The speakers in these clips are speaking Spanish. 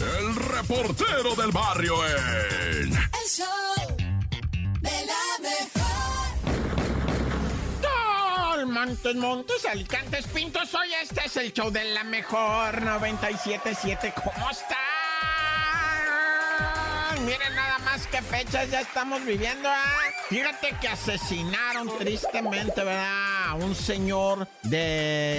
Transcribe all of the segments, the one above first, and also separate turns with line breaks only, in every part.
el reportero del barrio en...
El show de la mejor.
Montes, Montes, Alicantes, Pintos. Hoy este es el show de la mejor 977. ¿Cómo están? Miren nada más qué fechas ya estamos viviendo. ¿ah? Fíjate que asesinaron tristemente, ¿verdad? A un señor de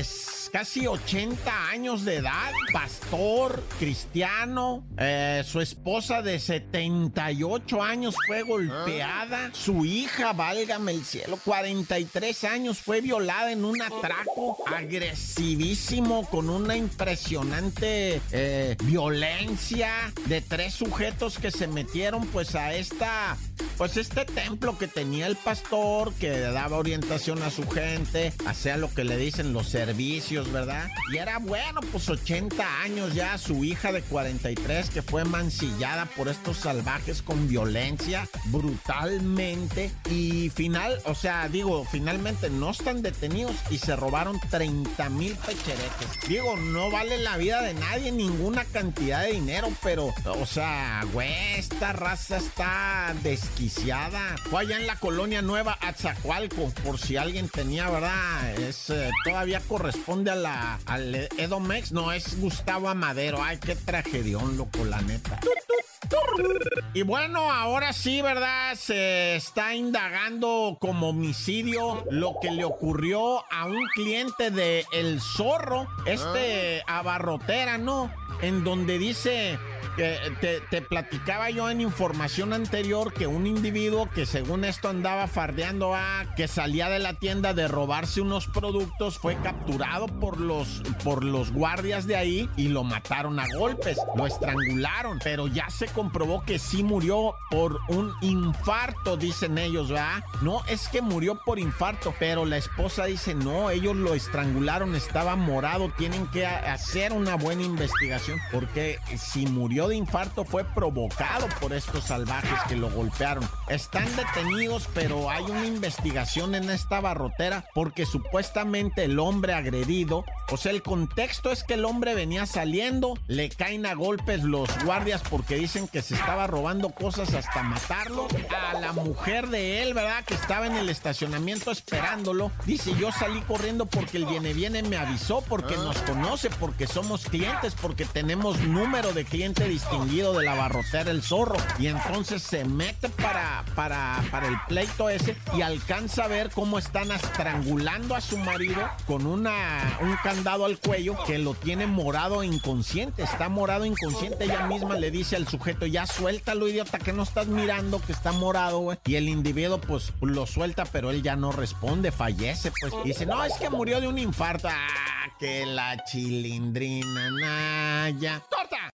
casi 80 años de edad, pastor, cristiano. Eh, su esposa de 78 años fue golpeada. Su hija, válgame el cielo, 43 años fue violada en un atraco agresivísimo con una impresionante eh, violencia de tres sujetos que se metieron pues a esta pues este templo que tenía el pastor, que daba orientación a su gente, hacía lo que le dicen los servicios, ¿verdad? Y era bueno, pues 80 años ya, su hija de 43 que fue mancillada por estos salvajes con violencia brutalmente y final, o sea, digo, finalmente no están detenidos y se robaron 30 mil pecheretes. Digo, no vale la vida de nadie ninguna cantidad de dinero, pero, o sea, güey, esta raza está desquiciada fue allá en la colonia Nueva Atzacualco, por si alguien tenía, ¿verdad? Es, eh, todavía corresponde a la, al Edomex. No, es Gustavo Amadero. Ay, qué tragedión, loco, la neta. Y bueno, ahora sí, ¿verdad? Se está indagando como homicidio lo que le ocurrió a un cliente de El Zorro, este abarrotera, ¿no? En donde dice te, platicaba yo en información anterior que un individuo que según esto andaba fardeando a que salía de la tienda de robarse unos productos fue capturado por los por los guardias de ahí y lo mataron a golpes, lo estrangularon, pero ya se comprobó que sí murió por un infarto, dicen ellos, ¿verdad? No, es que murió por infarto, pero la esposa dice, "No, ellos lo estrangularon, estaba morado, tienen que hacer una buena investigación porque si murió de infarto fue provocado por estos salvajes que lo golpearon. Están detenidos, pero hay una investigación en esta barrotera porque supuestamente el hombre agredido, o sea, el contexto es que el hombre venía saliendo, le caen a golpes los guardias porque dicen que se estaba robando cosas hasta matarlo. A la mujer de él, ¿verdad? Que estaba en el estacionamiento esperándolo, dice, yo salí corriendo porque el viene viene me avisó, porque nos conoce, porque somos clientes, porque tenemos número de cliente distinguido de la barrotera El Zorro. Y entonces se mete para, para, para el pleito ese y alcanza a ver cómo están estrangulando a su marido con una, un candado al cuello que lo tiene morado inconsciente. Está morado inconsciente. Ella misma le dice al sujeto, ya suéltalo, idiota, que no estás mirando que está morado, güey. Y el individuo, pues, lo suelta, pero él ya no responde, fallece, pues. Dice, no, es que murió de un infarto. Ah, que la chilindrina, Naya.